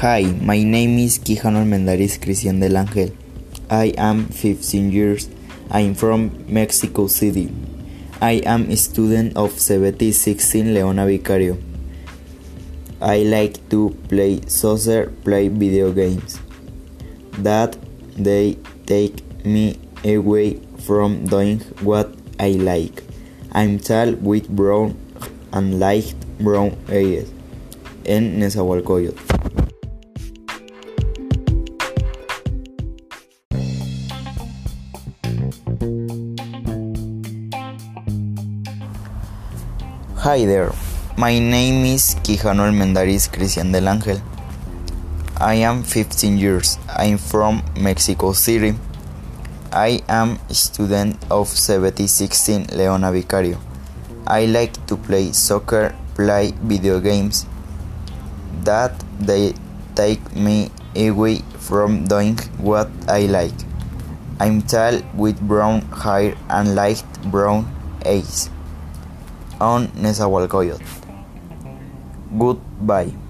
Hi, my name is Quijano Almendaris Cristian del Ángel. I am 15 years. I'm from Mexico City. I am a student of 1716 Leona Vicario. I like to play soccer, play video games. That they take me away from doing what I like. I'm tall with brown and light brown eyes. En Nezahualcóyotl. Hi there, my name is Quijano Almendaris Cristian del Ángel. I am 15 years. I'm from Mexico City. I am student of 1716 Leona Vicario. I like to play soccer, play video games. That they take me away from doing what I like. I'm tall with brown hair and light brown eyes. On Nezahualcóyotl. Goodbye.